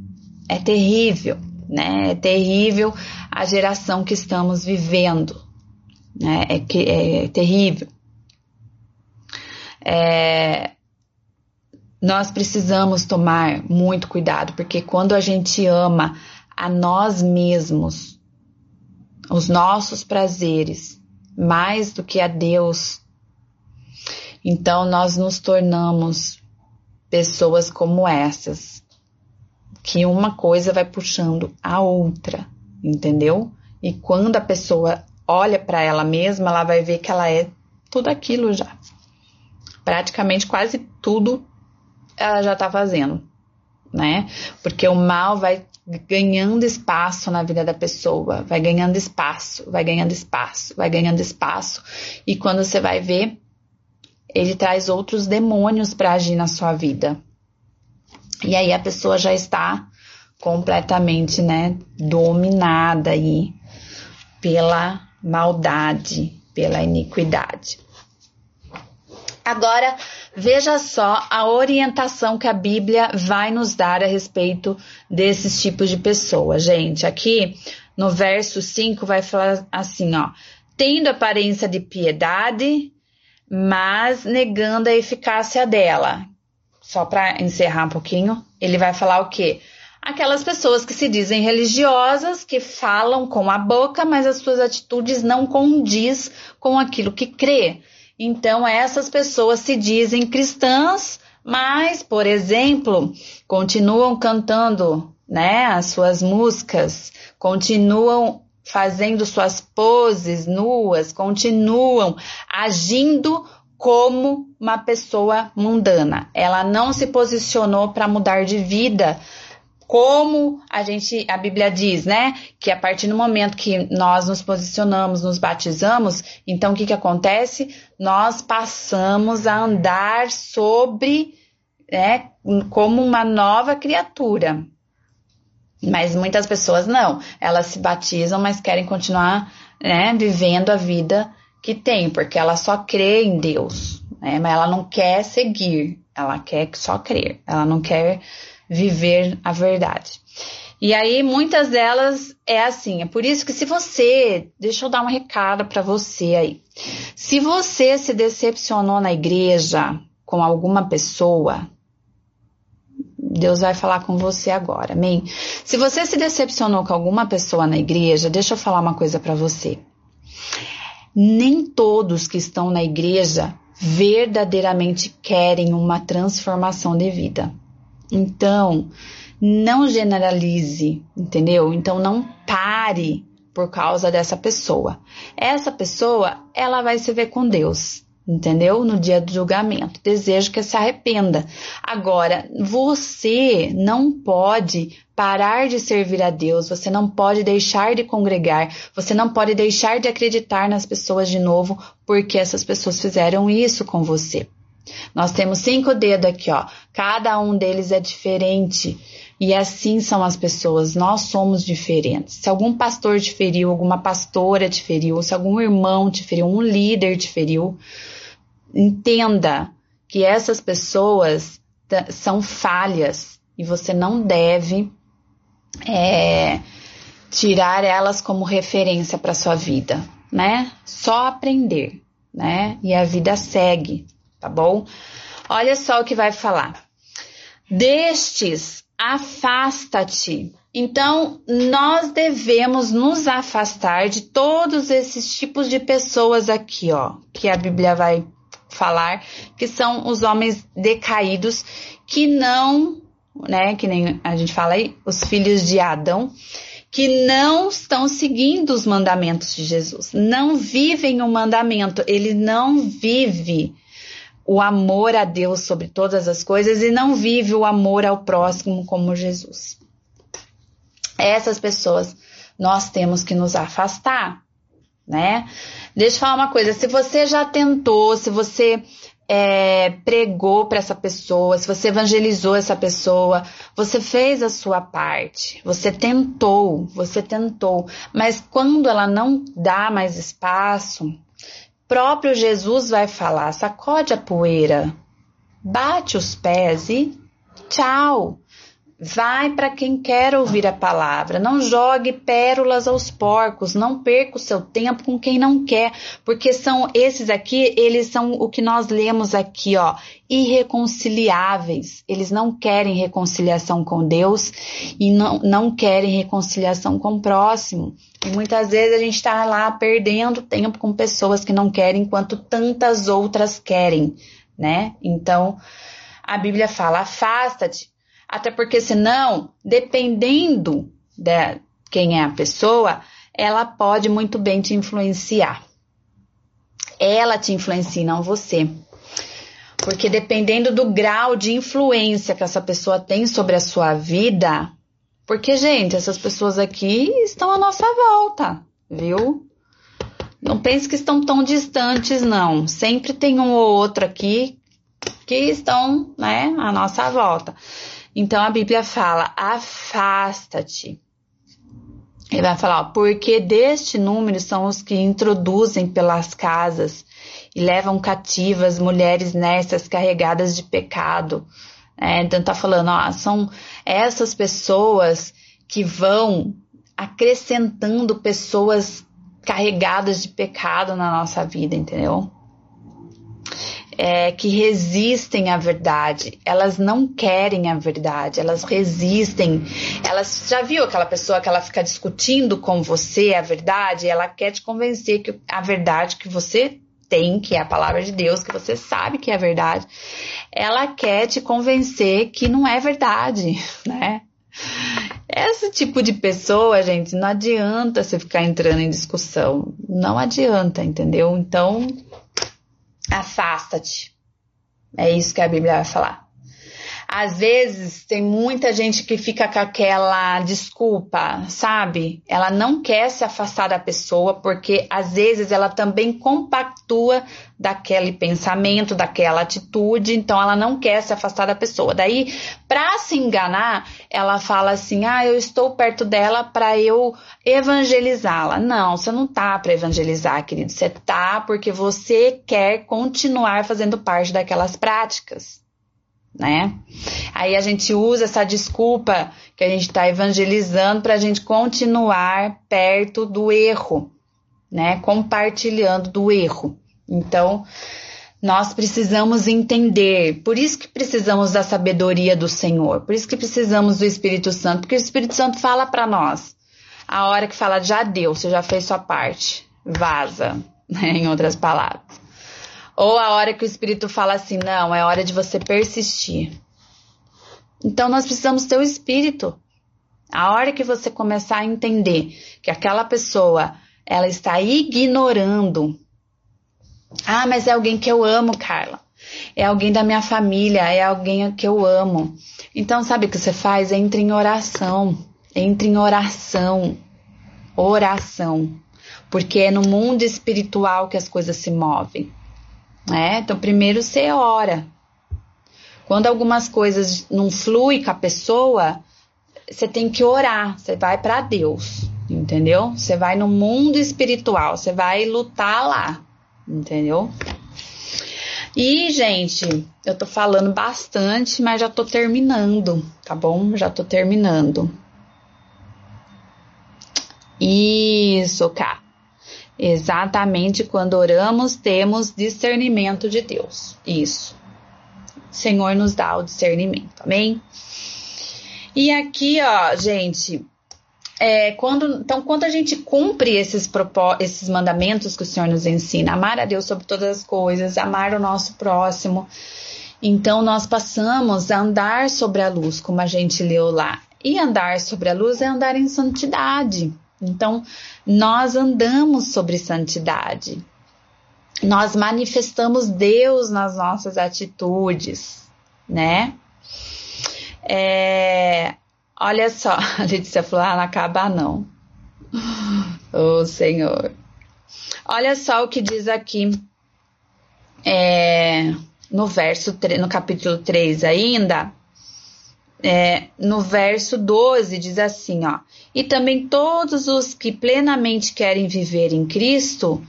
é terrível, né? É terrível a geração que estamos vivendo, né? É, que, é terrível. É, nós precisamos tomar muito cuidado, porque quando a gente ama a nós mesmos, os nossos prazeres, mais do que a Deus, então nós nos tornamos pessoas como essas, que uma coisa vai puxando a outra, entendeu? E quando a pessoa olha para ela mesma, ela vai ver que ela é tudo aquilo já. Praticamente quase tudo ela já tá fazendo, né? Porque o mal vai ganhando espaço na vida da pessoa, vai ganhando espaço, vai ganhando espaço, vai ganhando espaço, e quando você vai ver, ele traz outros demônios para agir na sua vida. E aí a pessoa já está completamente, né, dominada aí pela maldade, pela iniquidade. Agora, veja só a orientação que a Bíblia vai nos dar a respeito desses tipos de pessoas, gente. Aqui no verso 5 vai falar assim, ó: tendo aparência de piedade, mas negando a eficácia dela. Só para encerrar um pouquinho, ele vai falar o quê? Aquelas pessoas que se dizem religiosas, que falam com a boca, mas as suas atitudes não condiz com aquilo que crê. Então, essas pessoas se dizem cristãs, mas, por exemplo, continuam cantando, né, as suas músicas, continuam fazendo suas poses nuas, continuam agindo como uma pessoa mundana. Ela não se posicionou para mudar de vida, como a gente, a Bíblia diz, né? Que a partir do momento que nós nos posicionamos, nos batizamos, então o que que acontece? Nós passamos a andar sobre, né, como uma nova criatura. Mas muitas pessoas não, elas se batizam, mas querem continuar né, vivendo a vida que tem, porque ela só crê em Deus, né, mas ela não quer seguir, ela quer só crer, ela não quer viver a verdade. E aí muitas delas é assim, é por isso que se você, deixa eu dar um recado para você aí. Se você se decepcionou na igreja com alguma pessoa, Deus vai falar com você agora, amém? Se você se decepcionou com alguma pessoa na igreja, deixa eu falar uma coisa para você. Nem todos que estão na igreja verdadeiramente querem uma transformação de vida. Então, não generalize, entendeu? Então, não pare por causa dessa pessoa. Essa pessoa, ela vai se ver com Deus entendeu? No dia do julgamento. Desejo que se arrependa. Agora, você não pode parar de servir a Deus, você não pode deixar de congregar, você não pode deixar de acreditar nas pessoas de novo, porque essas pessoas fizeram isso com você. Nós temos cinco dedos aqui, ó. Cada um deles é diferente. E assim são as pessoas, nós somos diferentes. Se algum pastor te feriu, alguma pastora te feriu, se algum irmão te feriu, um líder te feriu, entenda que essas pessoas são falhas e você não deve é, tirar elas como referência para sua vida, né? Só aprender, né? E a vida segue, tá bom? Olha só o que vai falar. Destes, afasta-te. Então, nós devemos nos afastar de todos esses tipos de pessoas aqui, ó, que a Bíblia vai falar, que são os homens decaídos que não, né, que nem a gente fala aí, os filhos de Adão, que não estão seguindo os mandamentos de Jesus, não vivem o mandamento, ele não vive o amor a Deus sobre todas as coisas e não vive o amor ao próximo como Jesus. Essas pessoas nós temos que nos afastar, né? Deixa eu falar uma coisa: se você já tentou, se você é, pregou para essa pessoa, se você evangelizou essa pessoa, você fez a sua parte, você tentou, você tentou, mas quando ela não dá mais espaço, próprio Jesus vai falar: sacode a poeira, bate os pés e tchau. Vai para quem quer ouvir a palavra. Não jogue pérolas aos porcos. Não perca o seu tempo com quem não quer, porque são esses aqui, eles são o que nós lemos aqui, ó, irreconciliáveis. Eles não querem reconciliação com Deus e não, não querem reconciliação com o próximo. E muitas vezes a gente está lá perdendo tempo com pessoas que não querem, enquanto tantas outras querem, né? Então, a Bíblia fala: afasta-te até porque, senão, dependendo de quem é a pessoa, ela pode muito bem te influenciar. Ela te influencia, não você. Porque dependendo do grau de influência que essa pessoa tem sobre a sua vida, porque, gente, essas pessoas aqui estão à nossa volta, viu? Não pense que estão tão distantes, não. Sempre tem um ou outro aqui que estão, né, à nossa volta. Então a Bíblia fala: afasta-te. Ele vai falar, ó, porque deste número são os que introduzem pelas casas e levam cativas mulheres nessas carregadas de pecado. É, então tá falando, ó, são essas pessoas que vão acrescentando pessoas carregadas de pecado na nossa vida, entendeu? É, que resistem à verdade. Elas não querem a verdade, elas resistem. Elas já viu aquela pessoa que ela fica discutindo com você a verdade? Ela quer te convencer que a verdade que você tem, que é a palavra de Deus, que você sabe que é verdade, ela quer te convencer que não é verdade, né? Esse tipo de pessoa, gente, não adianta você ficar entrando em discussão. Não adianta, entendeu? Então, Afasta-te. É isso que a Bíblia vai falar. Às vezes tem muita gente que fica com aquela desculpa, sabe? Ela não quer se afastar da pessoa porque às vezes ela também compactua daquele pensamento, daquela atitude, então ela não quer se afastar da pessoa. Daí, para se enganar, ela fala assim: "Ah, eu estou perto dela para eu evangelizá-la". Não, você não tá para evangelizar, querido. Você tá porque você quer continuar fazendo parte daquelas práticas né? Aí a gente usa essa desculpa que a gente está evangelizando para a gente continuar perto do erro, né? Compartilhando do erro. Então, nós precisamos entender, por isso que precisamos da sabedoria do Senhor, por isso que precisamos do Espírito Santo, porque o Espírito Santo fala para nós. A hora que fala, já deu, você já fez sua parte, vaza, né? em outras palavras. Ou a hora que o espírito fala assim: não, é hora de você persistir. Então nós precisamos ter o espírito. A hora que você começar a entender que aquela pessoa ela está ignorando. Ah, mas é alguém que eu amo, Carla. É alguém da minha família, é alguém que eu amo. Então, sabe o que você faz? Entre em oração. Entre em oração. Oração. Porque é no mundo espiritual que as coisas se movem né? Então, primeiro você ora. Quando algumas coisas não fluem com a pessoa, você tem que orar, você vai para Deus, entendeu? Você vai no mundo espiritual, você vai lutar lá, entendeu? E, gente, eu tô falando bastante, mas já tô terminando, tá bom? Já tô terminando. Isso, cá. Exatamente quando oramos, temos discernimento de Deus. Isso. O Senhor nos dá o discernimento, amém? E aqui, ó, gente, é, quando, então, quando a gente cumpre esses, esses mandamentos que o Senhor nos ensina, amar a Deus sobre todas as coisas, amar o nosso próximo, então nós passamos a andar sobre a luz, como a gente leu lá. E andar sobre a luz é andar em santidade. Então, nós andamos sobre santidade. Nós manifestamos Deus nas nossas atitudes, né? É, olha só, a Letícia falou, ah, não acaba não. Ô oh, Senhor. Olha só o que diz aqui é, no verso, no capítulo 3 ainda, é, no verso 12 diz assim, ó, e também todos os que plenamente querem viver em Cristo,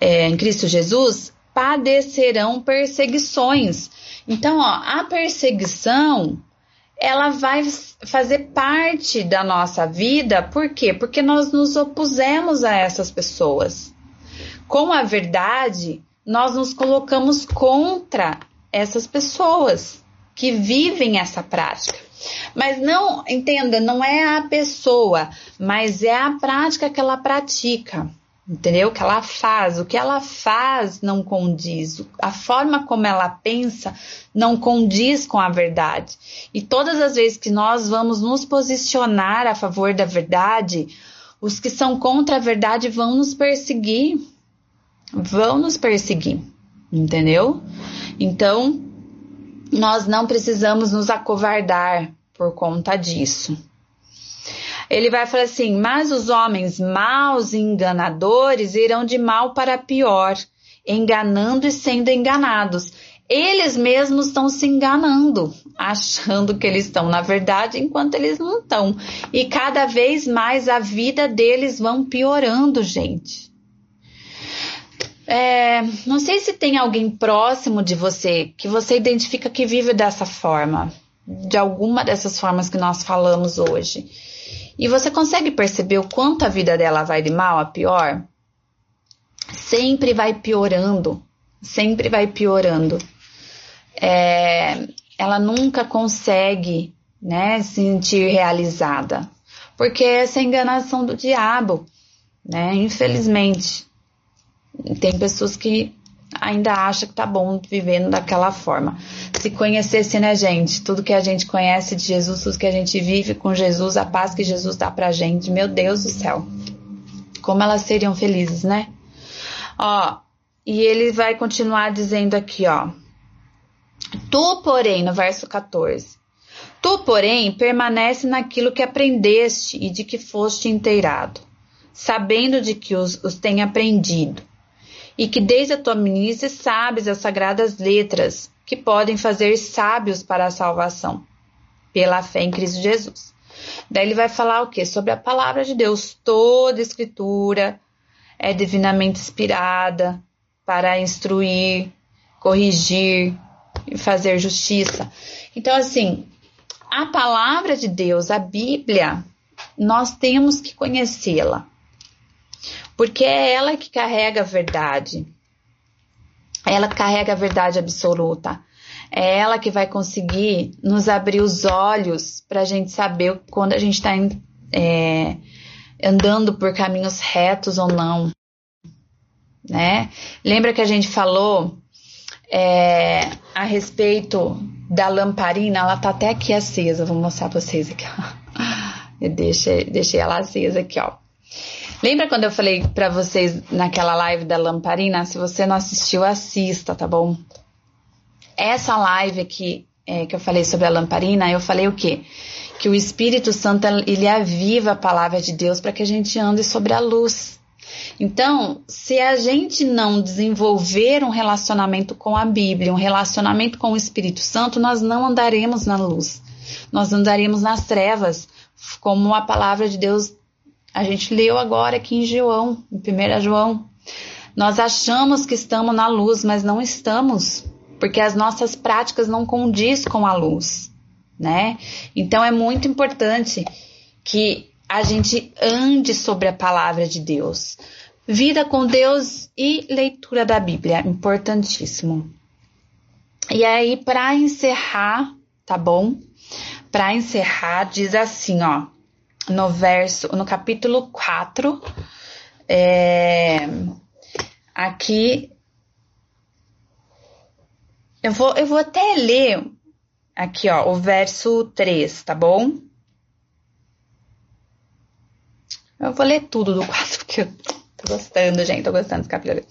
é, em Cristo Jesus, padecerão perseguições. Então, ó, a perseguição, ela vai fazer parte da nossa vida, por quê? Porque nós nos opusemos a essas pessoas. Com a verdade, nós nos colocamos contra essas pessoas que vivem essa prática. Mas não, entenda, não é a pessoa, mas é a prática que ela pratica. Entendeu? Que ela faz, o que ela faz não condiz, a forma como ela pensa não condiz com a verdade. E todas as vezes que nós vamos nos posicionar a favor da verdade, os que são contra a verdade vão nos perseguir. Vão nos perseguir. Entendeu? Então, nós não precisamos nos acovardar por conta disso. Ele vai falar assim: Mas os homens maus e enganadores irão de mal para pior, enganando e sendo enganados. Eles mesmos estão se enganando, achando que eles estão na verdade, enquanto eles não estão. E cada vez mais a vida deles vão piorando, gente. É, não sei se tem alguém próximo de você que você identifica que vive dessa forma, de alguma dessas formas que nós falamos hoje. E você consegue perceber o quanto a vida dela vai de mal a pior? Sempre vai piorando, sempre vai piorando. É, ela nunca consegue, né, se sentir realizada, porque essa é a enganação do diabo, né? Infelizmente. Tem pessoas que ainda acham que tá bom vivendo daquela forma. Se conhecesse, né, gente? Tudo que a gente conhece de Jesus, tudo que a gente vive com Jesus, a paz que Jesus dá pra gente, meu Deus do céu. Como elas seriam felizes, né? Ó, e ele vai continuar dizendo aqui, ó. Tu, porém, no verso 14. Tu, porém, permanece naquilo que aprendeste e de que foste inteirado, sabendo de que os, os tem aprendido e que desde a tua meninice sabes as sagradas letras que podem fazer sábios para a salvação, pela fé em Cristo Jesus. Daí ele vai falar o que? Sobre a palavra de Deus. Toda escritura é divinamente inspirada para instruir, corrigir e fazer justiça. Então, assim, a palavra de Deus, a Bíblia, nós temos que conhecê-la porque é ela que carrega a verdade. Ela carrega a verdade absoluta. É ela que vai conseguir nos abrir os olhos para a gente saber quando a gente está é, andando por caminhos retos ou não. Né? Lembra que a gente falou é, a respeito da lamparina? Ela tá até aqui acesa. Vou mostrar para vocês aqui. Eu deixei, deixei ela acesa aqui, ó. Lembra quando eu falei para vocês naquela live da lamparina? Se você não assistiu, assista, tá bom? Essa live aqui é, que eu falei sobre a lamparina, eu falei o quê? Que o Espírito Santo ele aviva a palavra de Deus para que a gente ande sobre a luz. Então, se a gente não desenvolver um relacionamento com a Bíblia, um relacionamento com o Espírito Santo, nós não andaremos na luz. Nós andaremos nas trevas, como a palavra de Deus a gente leu agora aqui em João, em 1 João. Nós achamos que estamos na luz, mas não estamos, porque as nossas práticas não condiz com a luz, né? Então é muito importante que a gente ande sobre a palavra de Deus. Vida com Deus e leitura da Bíblia, importantíssimo. E aí, para encerrar, tá bom? Para encerrar, diz assim, ó no verso, no capítulo 4, é, aqui eu vou, eu vou até ler aqui, ó, o verso 3, tá bom? Eu vou ler tudo do 4, porque tô gostando, gente, tô gostando desse capítulo.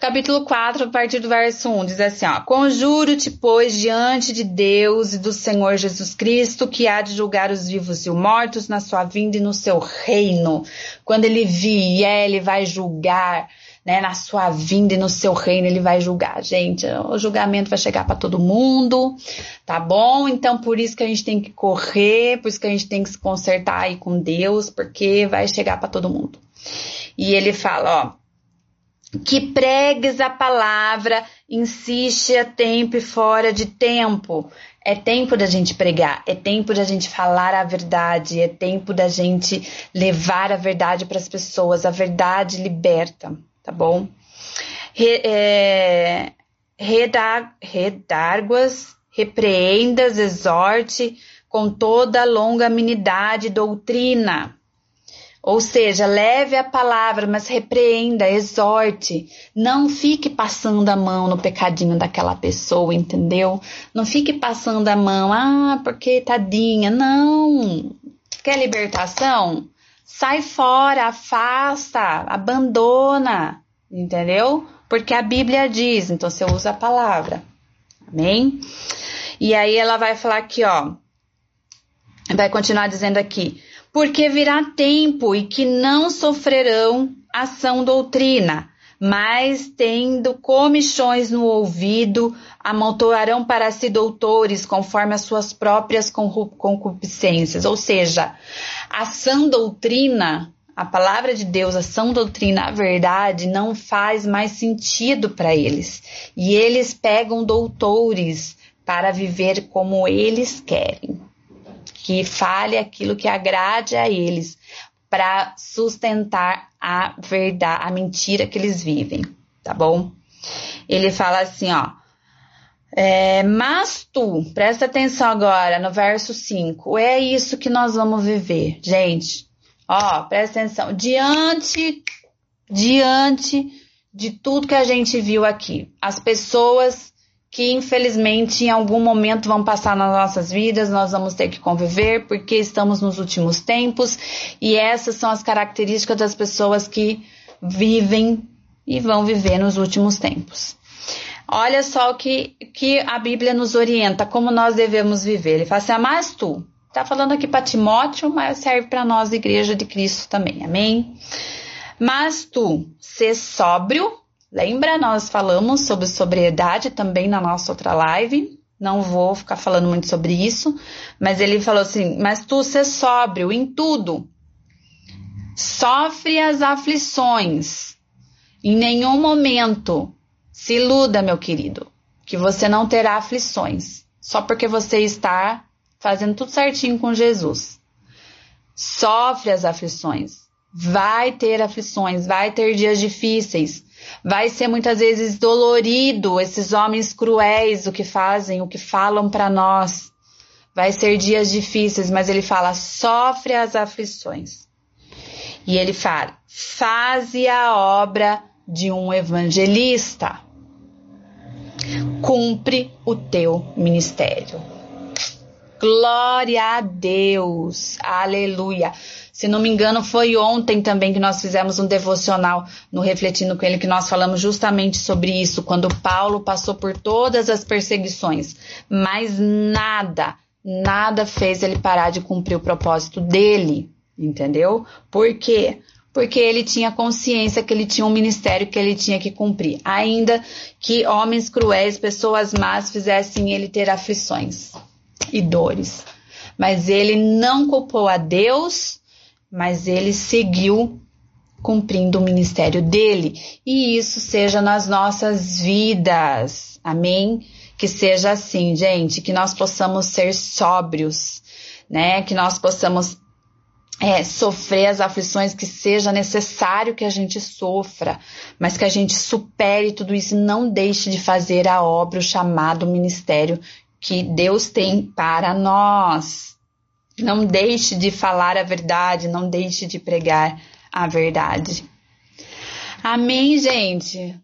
Capítulo 4, a partir do verso 1, diz assim, ó. Conjuro-te, pois, diante de Deus e do Senhor Jesus Cristo, que há de julgar os vivos e os mortos na sua vinda e no seu reino. Quando ele vier, ele vai julgar né, na sua vinda e no seu reino, ele vai julgar. Gente, o julgamento vai chegar para todo mundo, tá bom? Então, por isso que a gente tem que correr, por isso que a gente tem que se consertar aí com Deus, porque vai chegar para todo mundo. E ele fala, ó, que pregues a palavra, insiste a tempo e fora de tempo. É tempo da gente pregar, é tempo da gente falar a verdade, é tempo da gente levar a verdade para as pessoas. A verdade liberta tá bom? Re, é, redarguas, repreendas, exorte com toda longanimidade doutrina. Ou seja, leve a palavra, mas repreenda, exorte. Não fique passando a mão no pecadinho daquela pessoa, entendeu? Não fique passando a mão, ah, porque tadinha. Não. Quer libertação? Sai fora, afasta, abandona, entendeu? Porque a Bíblia diz, então você usa a palavra. Amém? E aí ela vai falar aqui, ó. Vai continuar dizendo aqui: porque virá tempo e que não sofrerão ação doutrina, mas tendo comichões no ouvido, amontoarão para si doutores conforme as suas próprias concupiscências. Ou seja, a sã doutrina, a palavra de Deus, a sã doutrina, a verdade, não faz mais sentido para eles. E eles pegam doutores para viver como eles querem. Que fale aquilo que agrade a eles, para sustentar a verdade, a mentira que eles vivem, tá bom? Ele fala assim, ó. É, mas tu, presta atenção agora no verso 5, é isso que nós vamos viver, gente. Ó, presta atenção. Diante, diante de tudo que a gente viu aqui, as pessoas que infelizmente em algum momento vão passar nas nossas vidas, nós vamos ter que conviver porque estamos nos últimos tempos e essas são as características das pessoas que vivem e vão viver nos últimos tempos. Olha só o que, que a Bíblia nos orienta, como nós devemos viver. Ele fala assim: mas tu, está falando aqui para Timóteo, mas serve para nós, Igreja de Cristo também, amém? Mas tu, ser sóbrio, lembra? Nós falamos sobre sobriedade também na nossa outra live. Não vou ficar falando muito sobre isso, mas ele falou assim: Mas tu, ser sóbrio em tudo, sofre as aflições, em nenhum momento se iluda, meu querido, que você não terá aflições, só porque você está fazendo tudo certinho com Jesus. Sofre as aflições, vai ter aflições, vai ter dias difíceis, vai ser muitas vezes dolorido esses homens cruéis o que fazem, o que falam para nós. Vai ser dias difíceis, mas ele fala: sofre as aflições. E ele fala: faze a obra de um evangelista cumpre o teu ministério. Glória a Deus, aleluia. Se não me engano, foi ontem também que nós fizemos um devocional no Refletindo com Ele, que nós falamos justamente sobre isso, quando Paulo passou por todas as perseguições, mas nada, nada fez ele parar de cumprir o propósito dele, entendeu? Por quê? porque ele tinha consciência que ele tinha um ministério que ele tinha que cumprir, ainda que homens cruéis, pessoas más fizessem ele ter aflições e dores. Mas ele não culpou a Deus, mas ele seguiu cumprindo o ministério dele. E isso seja nas nossas vidas. Amém? Que seja assim, gente, que nós possamos ser sóbrios, né? Que nós possamos é, sofrer as aflições que seja necessário que a gente sofra, mas que a gente supere tudo isso e não deixe de fazer a obra, o chamado ministério que Deus tem para nós. Não deixe de falar a verdade, não deixe de pregar a verdade. Amém, gente?